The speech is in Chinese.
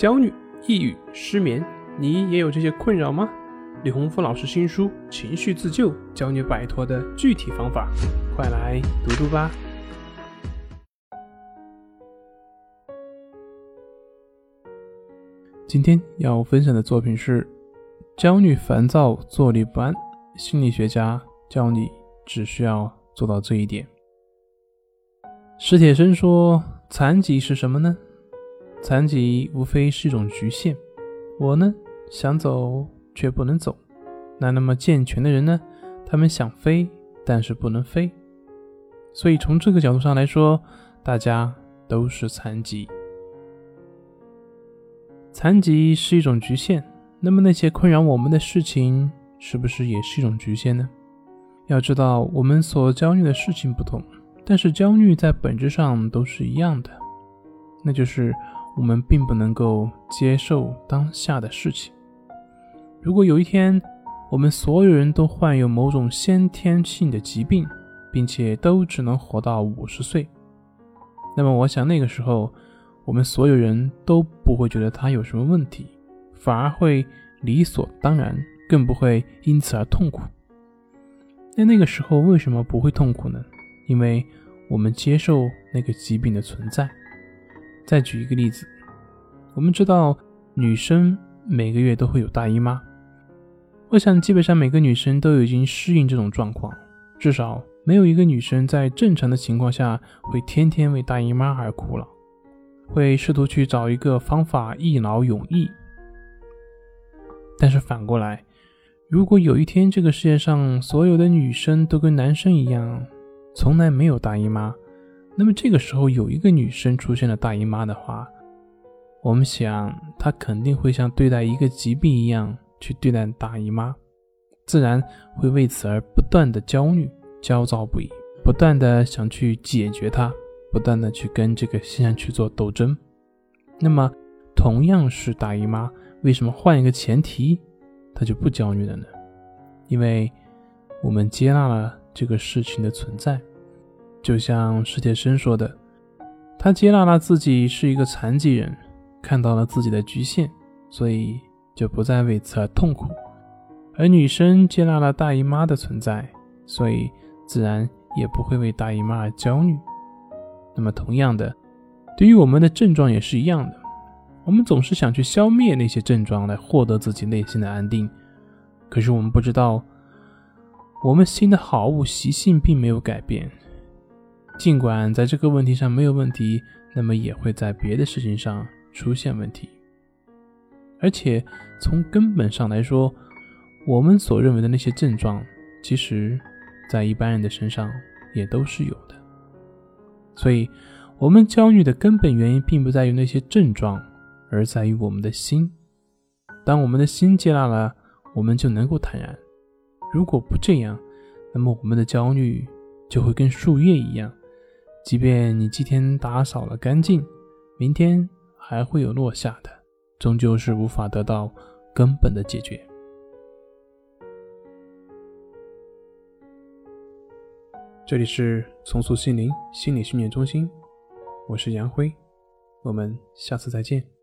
焦虑、抑郁、失眠，你也有这些困扰吗？李洪福老师新书《情绪自救》教你摆脱的具体方法，快来读读吧。今天要分享的作品是：焦虑、烦躁、坐立不安。心理学家教你只需要做到这一点。史铁生说：“残疾是什么呢？残疾无非是一种局限。我呢，想走却不能走。那那么健全的人呢？他们想飞，但是不能飞。所以从这个角度上来说，大家都是残疾。残疾是一种局限。那么那些困扰我们的事情，是不是也是一种局限呢？要知道，我们所焦虑的事情不同。”但是焦虑在本质上都是一样的，那就是我们并不能够接受当下的事情。如果有一天我们所有人都患有某种先天性的疾病，并且都只能活到五十岁，那么我想那个时候我们所有人都不会觉得他有什么问题，反而会理所当然，更不会因此而痛苦。那那个时候为什么不会痛苦呢？因为我们接受那个疾病的存在。再举一个例子，我们知道女生每个月都会有大姨妈，我想基本上每个女生都已经适应这种状况，至少没有一个女生在正常的情况下会天天为大姨妈而苦恼，会试图去找一个方法一劳永逸。但是反过来，如果有一天这个世界上所有的女生都跟男生一样，从来没有大姨妈，那么这个时候有一个女生出现了大姨妈的话，我们想她肯定会像对待一个疾病一样去对待大姨妈，自然会为此而不断的焦虑、焦躁不已，不断的想去解决它，不断的去跟这个现象去做斗争。那么同样是大姨妈，为什么换一个前提，她就不焦虑了呢？因为我们接纳了。这个事情的存在，就像史铁生说的，他接纳了自己是一个残疾人，看到了自己的局限，所以就不再为此而痛苦；而女生接纳了大姨妈的存在，所以自然也不会为大姨妈而焦虑。那么，同样的，对于我们的症状也是一样的，我们总是想去消灭那些症状来获得自己内心的安定，可是我们不知道。我们心的好恶习性并没有改变，尽管在这个问题上没有问题，那么也会在别的事情上出现问题。而且从根本上来说，我们所认为的那些症状，其实，在一般人的身上也都是有的。所以，我们焦虑的根本原因并不在于那些症状，而在于我们的心。当我们的心接纳了，我们就能够坦然。如果不这样，那么我们的焦虑就会跟树叶一样，即便你今天打扫了干净，明天还会有落下的，终究是无法得到根本的解决。这里是重塑心灵心理训练中心，我是杨辉，我们下次再见。